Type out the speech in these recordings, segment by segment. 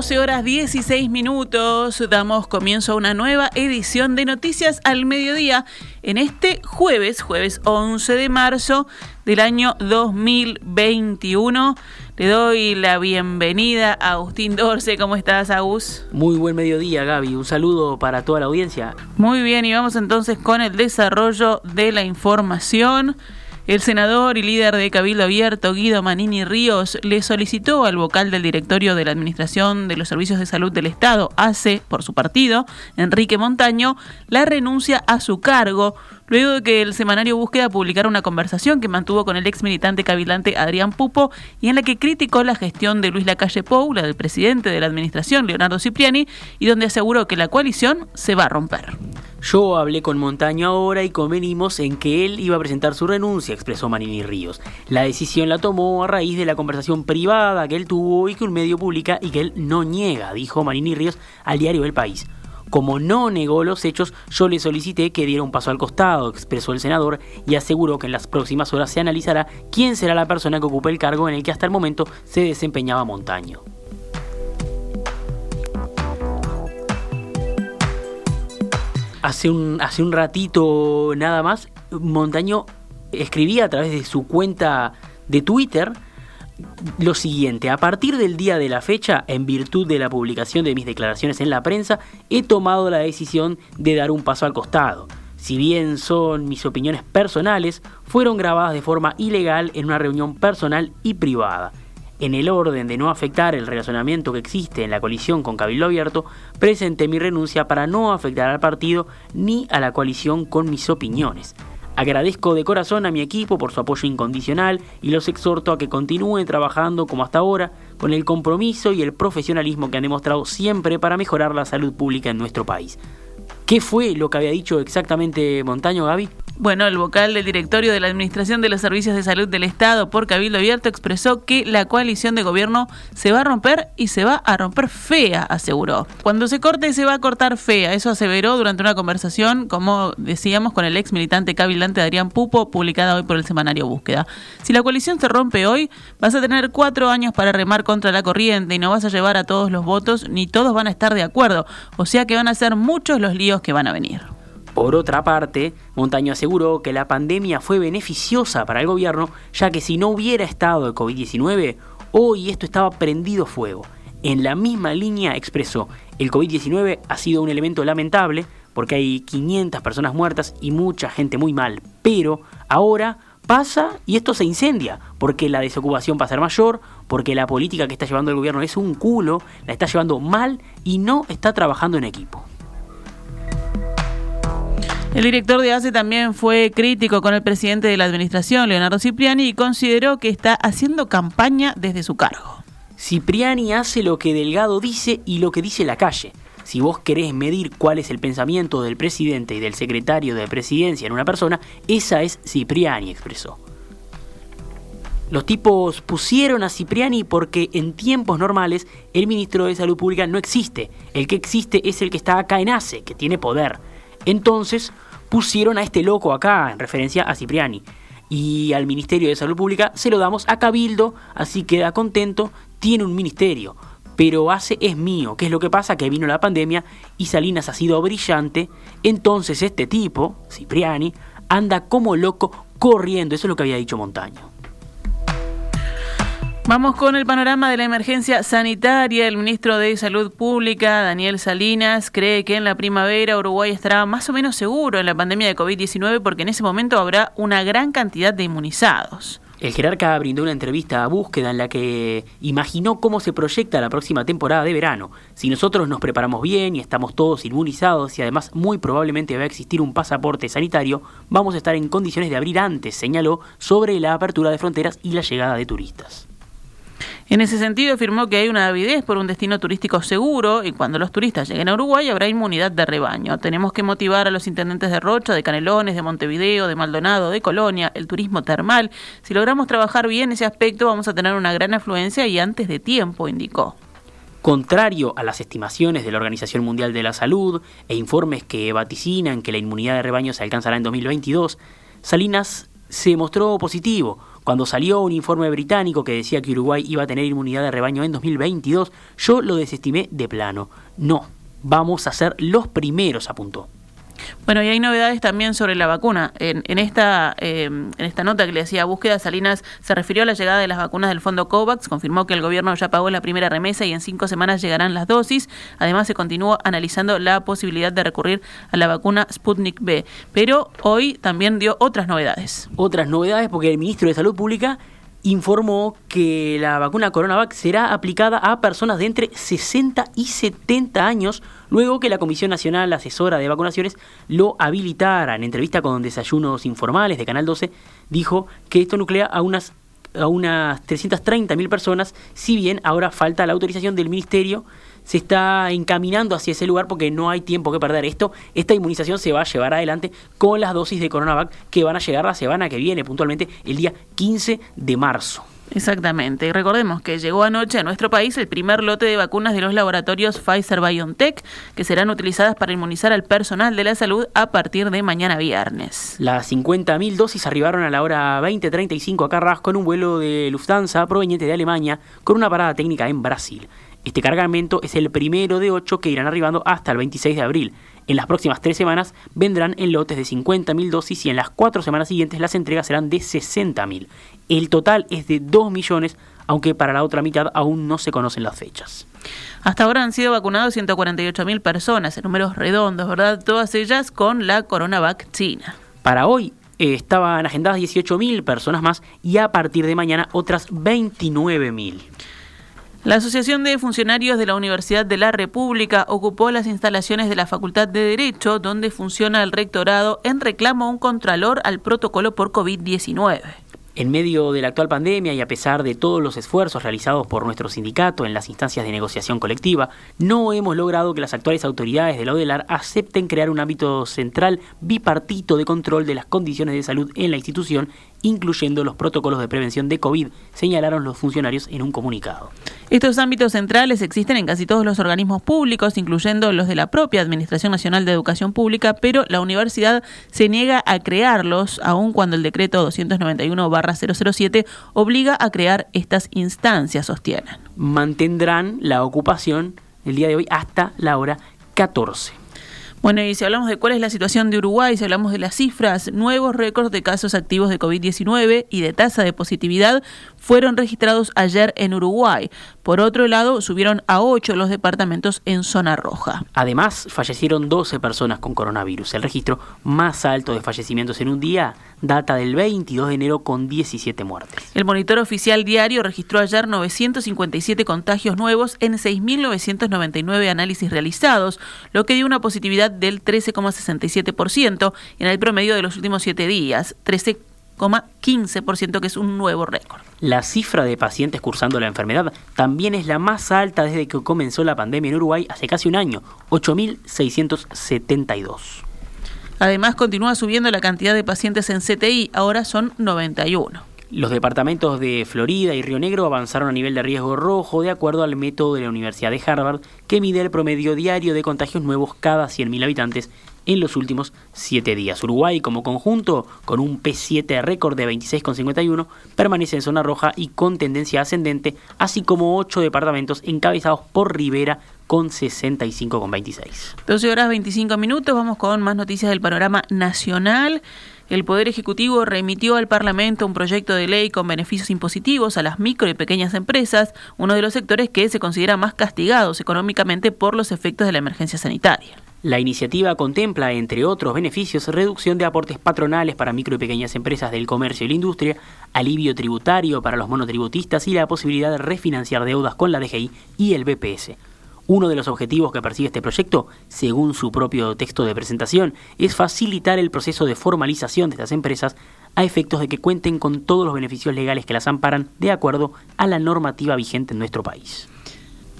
12 horas 16 minutos, damos comienzo a una nueva edición de Noticias al Mediodía en este jueves, jueves 11 de marzo del año 2021. Le doy la bienvenida a Agustín Dorce. ¿Cómo estás, Agus? Muy buen mediodía, Gaby. Un saludo para toda la audiencia. Muy bien, y vamos entonces con el desarrollo de la información. El senador y líder de Cabildo Abierto, Guido Manini Ríos, le solicitó al vocal del directorio de la Administración de los Servicios de Salud del Estado, ACE, por su partido, Enrique Montaño, la renuncia a su cargo luego de que el semanario Búsqueda publicara una conversación que mantuvo con el ex militante cabilante Adrián Pupo y en la que criticó la gestión de Luis Lacalle Pou, la del presidente de la administración, Leonardo Cipriani, y donde aseguró que la coalición se va a romper. Yo hablé con Montaño ahora y convenimos en que él iba a presentar su renuncia, expresó Manini Ríos. La decisión la tomó a raíz de la conversación privada que él tuvo y que un medio publica y que él no niega, dijo Manini Ríos al diario El País. Como no negó los hechos, yo le solicité que diera un paso al costado, expresó el senador, y aseguró que en las próximas horas se analizará quién será la persona que ocupe el cargo en el que hasta el momento se desempeñaba Montaño. Hace un, hace un ratito nada más, Montaño escribía a través de su cuenta de Twitter lo siguiente, a partir del día de la fecha, en virtud de la publicación de mis declaraciones en la prensa, he tomado la decisión de dar un paso al costado. Si bien son mis opiniones personales, fueron grabadas de forma ilegal en una reunión personal y privada. En el orden de no afectar el relacionamiento que existe en la coalición con Cabildo Abierto, presenté mi renuncia para no afectar al partido ni a la coalición con mis opiniones. Agradezco de corazón a mi equipo por su apoyo incondicional y los exhorto a que continúen trabajando como hasta ahora, con el compromiso y el profesionalismo que han demostrado siempre para mejorar la salud pública en nuestro país. ¿Qué fue lo que había dicho exactamente Montaño Gaby? Bueno, el vocal del directorio de la Administración de los Servicios de Salud del Estado por Cabildo Abierto expresó que la coalición de gobierno se va a romper y se va a romper fea, aseguró. Cuando se corte se va a cortar fea, eso aseveró durante una conversación, como decíamos, con el ex militante cabilante Adrián Pupo, publicada hoy por el semanario Búsqueda. Si la coalición se rompe hoy, vas a tener cuatro años para remar contra la corriente y no vas a llevar a todos los votos, ni todos van a estar de acuerdo, o sea que van a ser muchos los líos que van a venir. Por otra parte, Montaño aseguró que la pandemia fue beneficiosa para el gobierno, ya que si no hubiera estado el COVID-19, hoy esto estaba prendido fuego. En la misma línea expresó, el COVID-19 ha sido un elemento lamentable, porque hay 500 personas muertas y mucha gente muy mal, pero ahora pasa y esto se incendia, porque la desocupación va a ser mayor, porque la política que está llevando el gobierno es un culo, la está llevando mal y no está trabajando en equipo. El director de ACE también fue crítico con el presidente de la administración, Leonardo Cipriani, y consideró que está haciendo campaña desde su cargo. Cipriani hace lo que Delgado dice y lo que dice la calle. Si vos querés medir cuál es el pensamiento del presidente y del secretario de presidencia en una persona, esa es Cipriani, expresó. Los tipos pusieron a Cipriani porque en tiempos normales el ministro de Salud Pública no existe. El que existe es el que está acá en ACE, que tiene poder. Entonces pusieron a este loco acá, en referencia a Cipriani. Y al Ministerio de Salud Pública se lo damos a Cabildo, así queda contento, tiene un ministerio. Pero hace es mío, que es lo que pasa que vino la pandemia y Salinas ha sido brillante, entonces este tipo, Cipriani, anda como loco corriendo, eso es lo que había dicho Montaño. Vamos con el panorama de la emergencia sanitaria. El ministro de Salud Pública, Daniel Salinas, cree que en la primavera Uruguay estará más o menos seguro en la pandemia de COVID-19 porque en ese momento habrá una gran cantidad de inmunizados. El jerarca brindó una entrevista a Búsqueda en la que imaginó cómo se proyecta la próxima temporada de verano. Si nosotros nos preparamos bien y estamos todos inmunizados y además muy probablemente va a existir un pasaporte sanitario, vamos a estar en condiciones de abrir antes, señaló, sobre la apertura de fronteras y la llegada de turistas. En ese sentido, afirmó que hay una avidez por un destino turístico seguro y cuando los turistas lleguen a Uruguay habrá inmunidad de rebaño. Tenemos que motivar a los intendentes de Rocha, de Canelones, de Montevideo, de Maldonado, de Colonia, el turismo termal. Si logramos trabajar bien ese aspecto, vamos a tener una gran afluencia y antes de tiempo, indicó. Contrario a las estimaciones de la Organización Mundial de la Salud e informes que vaticinan que la inmunidad de rebaño se alcanzará en 2022, Salinas se mostró positivo. Cuando salió un informe británico que decía que Uruguay iba a tener inmunidad de rebaño en 2022, yo lo desestimé de plano. No, vamos a ser los primeros, apuntó. Bueno, y hay novedades también sobre la vacuna. En, esta, em, en esta nota que le decía búsqueda, Salinas se refirió a la llegada de las vacunas del fondo COVAX, confirmó que el gobierno ya pagó la primera remesa y en cinco semanas llegarán las dosis. Además, se continuó analizando la posibilidad de recurrir a la vacuna Sputnik B. Pero hoy también dio otras novedades. Otras novedades porque el ministro de Salud Pública informó que la vacuna Coronavac será aplicada a personas de entre 60 y 70 años, luego que la Comisión Nacional Asesora de Vacunaciones lo habilitara. En entrevista con Desayunos Informales de Canal 12, dijo que esto nuclea a unas a unas 330.000 personas, si bien ahora falta la autorización del Ministerio se está encaminando hacia ese lugar porque no hay tiempo que perder. Esto, esta inmunización se va a llevar adelante con las dosis de Coronavac que van a llegar la semana que viene, puntualmente el día 15 de marzo. Exactamente. Y recordemos que llegó anoche a nuestro país el primer lote de vacunas de los laboratorios Pfizer BioNTech, que serán utilizadas para inmunizar al personal de la salud a partir de mañana viernes. Las 50.000 dosis arribaron a la hora 20.35 a Carrasco en un vuelo de Lufthansa proveniente de Alemania con una parada técnica en Brasil. Este cargamento es el primero de ocho que irán arribando hasta el 26 de abril. En las próximas tres semanas vendrán en lotes de 50.000 dosis y en las cuatro semanas siguientes las entregas serán de 60.000. El total es de 2 millones, aunque para la otra mitad aún no se conocen las fechas. Hasta ahora han sido vacunados 148.000 personas, en números redondos, ¿verdad? Todas ellas con la Coronavac China. Para hoy eh, estaban agendadas 18.000 personas más y a partir de mañana otras 29.000. La Asociación de Funcionarios de la Universidad de la República ocupó las instalaciones de la Facultad de Derecho, donde funciona el rectorado, en reclamo a un contralor al protocolo por COVID-19. En medio de la actual pandemia y a pesar de todos los esfuerzos realizados por nuestro sindicato en las instancias de negociación colectiva, no hemos logrado que las actuales autoridades de la ODELAR acepten crear un ámbito central bipartito de control de las condiciones de salud en la institución incluyendo los protocolos de prevención de COVID, señalaron los funcionarios en un comunicado. Estos ámbitos centrales existen en casi todos los organismos públicos, incluyendo los de la propia Administración Nacional de Educación Pública, pero la universidad se niega a crearlos, aun cuando el decreto 291-007 obliga a crear estas instancias, sostienen. Mantendrán la ocupación el día de hoy hasta la hora 14. Bueno, y si hablamos de cuál es la situación de Uruguay, si hablamos de las cifras, nuevos récords de casos activos de COVID-19 y de tasa de positividad fueron registrados ayer en Uruguay. Por otro lado, subieron a 8 los departamentos en zona roja. Además, fallecieron 12 personas con coronavirus. El registro más alto de fallecimientos en un día data del 22 de enero con 17 muertes. El monitor oficial diario registró ayer 957 contagios nuevos en 6.999 análisis realizados, lo que dio una positividad del 13,67% en el promedio de los últimos 7 días, 13,15%, que es un nuevo récord. La cifra de pacientes cursando la enfermedad también es la más alta desde que comenzó la pandemia en Uruguay hace casi un año, 8.672. Además, continúa subiendo la cantidad de pacientes en CTI, ahora son 91. Los departamentos de Florida y Río Negro avanzaron a nivel de riesgo rojo de acuerdo al método de la Universidad de Harvard que mide el promedio diario de contagios nuevos cada 100.000 habitantes en los últimos 7 días. Uruguay como conjunto, con un P7 récord de 26,51, permanece en zona roja y con tendencia ascendente, así como 8 departamentos encabezados por Rivera con 65,26. 12 horas 25 minutos, vamos con más noticias del panorama nacional. El Poder Ejecutivo remitió al Parlamento un proyecto de ley con beneficios impositivos a las micro y pequeñas empresas, uno de los sectores que se considera más castigados económicamente por los efectos de la emergencia sanitaria. La iniciativa contempla, entre otros beneficios, reducción de aportes patronales para micro y pequeñas empresas del comercio y la industria, alivio tributario para los monotributistas y la posibilidad de refinanciar deudas con la DGI y el BPS. Uno de los objetivos que persigue este proyecto, según su propio texto de presentación, es facilitar el proceso de formalización de estas empresas a efectos de que cuenten con todos los beneficios legales que las amparan de acuerdo a la normativa vigente en nuestro país.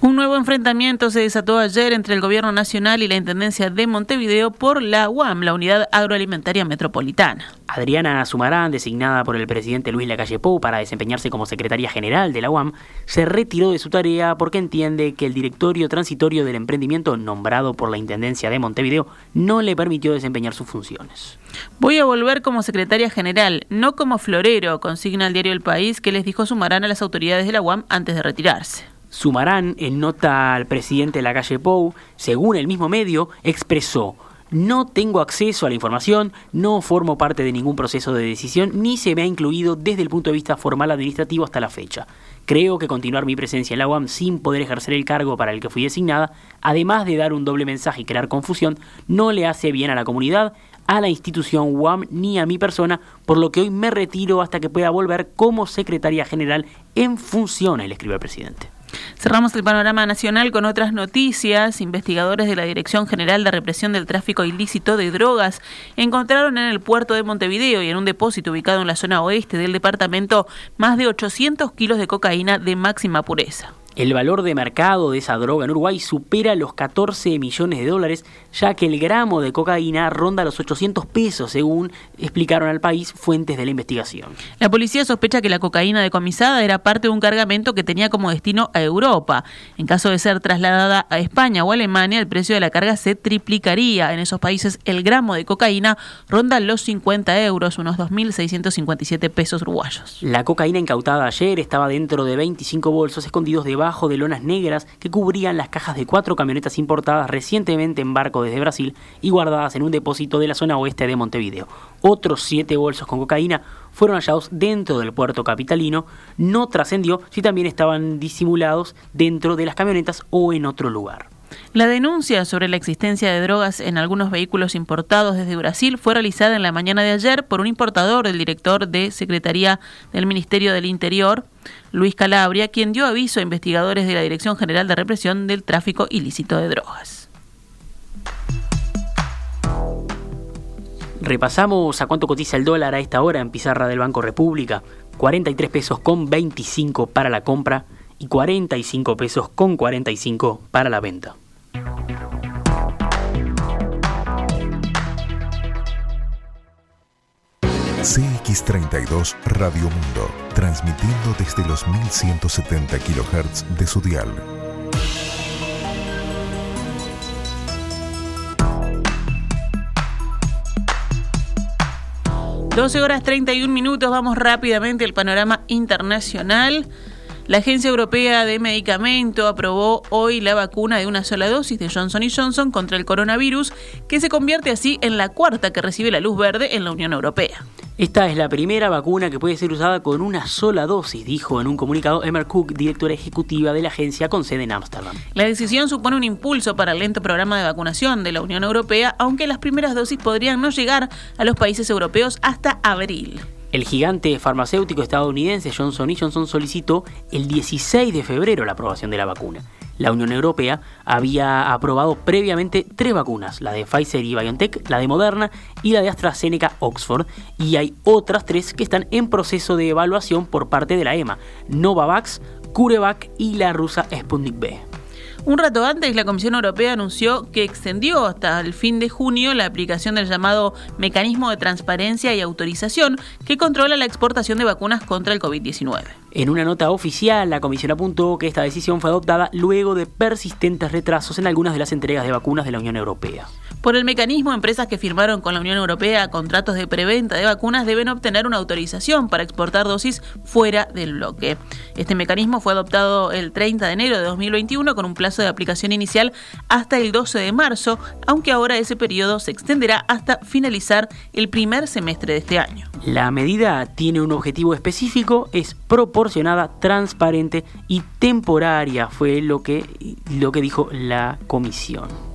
Un nuevo enfrentamiento se desató ayer entre el Gobierno Nacional y la Intendencia de Montevideo por la UAM, la Unidad Agroalimentaria Metropolitana. Adriana Sumarán, designada por el presidente Luis Lacalle Pou para desempeñarse como secretaria general de la UAM, se retiró de su tarea porque entiende que el directorio transitorio del emprendimiento nombrado por la Intendencia de Montevideo no le permitió desempeñar sus funciones. Voy a volver como secretaria general, no como florero, consigna el diario El País que les dijo Sumarán a las autoridades de la UAM antes de retirarse. Sumarán, en nota al presidente de la calle Pou, según el mismo medio, expresó no tengo acceso a la información, no formo parte de ningún proceso de decisión, ni se me ha incluido desde el punto de vista formal administrativo hasta la fecha. Creo que continuar mi presencia en la UAM sin poder ejercer el cargo para el que fui designada, además de dar un doble mensaje y crear confusión, no le hace bien a la comunidad, a la institución UAM ni a mi persona, por lo que hoy me retiro hasta que pueda volver como secretaria general en funciones, le escribió el presidente. Cerramos el panorama nacional con otras noticias. Investigadores de la Dirección General de Represión del Tráfico Ilícito de Drogas encontraron en el puerto de Montevideo y en un depósito ubicado en la zona oeste del departamento más de 800 kilos de cocaína de máxima pureza. El valor de mercado de esa droga en Uruguay supera los 14 millones de dólares, ya que el gramo de cocaína ronda los 800 pesos, según explicaron al país fuentes de la investigación. La policía sospecha que la cocaína decomisada era parte de un cargamento que tenía como destino a Europa. En caso de ser trasladada a España o Alemania, el precio de la carga se triplicaría. En esos países, el gramo de cocaína ronda los 50 euros, unos 2.657 pesos uruguayos. La cocaína incautada ayer estaba dentro de 25 bolsos escondidos debajo de lonas negras que cubrían las cajas de cuatro camionetas importadas recientemente en barco desde Brasil y guardadas en un depósito de la zona oeste de Montevideo. Otros siete bolsos con cocaína fueron hallados dentro del puerto capitalino. No trascendió si también estaban disimulados dentro de las camionetas o en otro lugar. La denuncia sobre la existencia de drogas en algunos vehículos importados desde Brasil fue realizada en la mañana de ayer por un importador, el director de Secretaría del Ministerio del Interior, Luis Calabria, quien dio aviso a investigadores de la Dirección General de Represión del Tráfico Ilícito de Drogas. Repasamos a cuánto cotiza el dólar a esta hora en pizarra del Banco República. 43 pesos con 25 para la compra y 45 pesos con 45 para la venta. CX32 Radio Mundo, transmitiendo desde los 1170 kHz de su dial. ...12 horas 31 minutos... ...vamos rápidamente al panorama internacional... La Agencia Europea de Medicamento aprobó hoy la vacuna de una sola dosis de Johnson Johnson contra el coronavirus, que se convierte así en la cuarta que recibe la luz verde en la Unión Europea. Esta es la primera vacuna que puede ser usada con una sola dosis, dijo en un comunicado Emma Cook, directora ejecutiva de la agencia con sede en Ámsterdam. La decisión supone un impulso para el lento programa de vacunación de la Unión Europea, aunque las primeras dosis podrían no llegar a los países europeos hasta abril. El gigante farmacéutico estadounidense Johnson Johnson solicitó el 16 de febrero la aprobación de la vacuna. La Unión Europea había aprobado previamente tres vacunas, la de Pfizer y BioNTech, la de Moderna y la de AstraZeneca Oxford, y hay otras tres que están en proceso de evaluación por parte de la EMA, Novavax, CureVac y la rusa Sputnik B. Un rato antes, la Comisión Europea anunció que extendió hasta el fin de junio la aplicación del llamado Mecanismo de Transparencia y Autorización que controla la exportación de vacunas contra el COVID-19. En una nota oficial, la Comisión apuntó que esta decisión fue adoptada luego de persistentes retrasos en algunas de las entregas de vacunas de la Unión Europea. Por el mecanismo, empresas que firmaron con la Unión Europea contratos de preventa de vacunas deben obtener una autorización para exportar dosis fuera del bloque. Este mecanismo fue adoptado el 30 de enero de 2021 con un plazo de aplicación inicial hasta el 12 de marzo, aunque ahora ese periodo se extenderá hasta finalizar el primer semestre de este año. La medida tiene un objetivo específico, es proporcionada, transparente y temporaria, fue lo que, lo que dijo la comisión.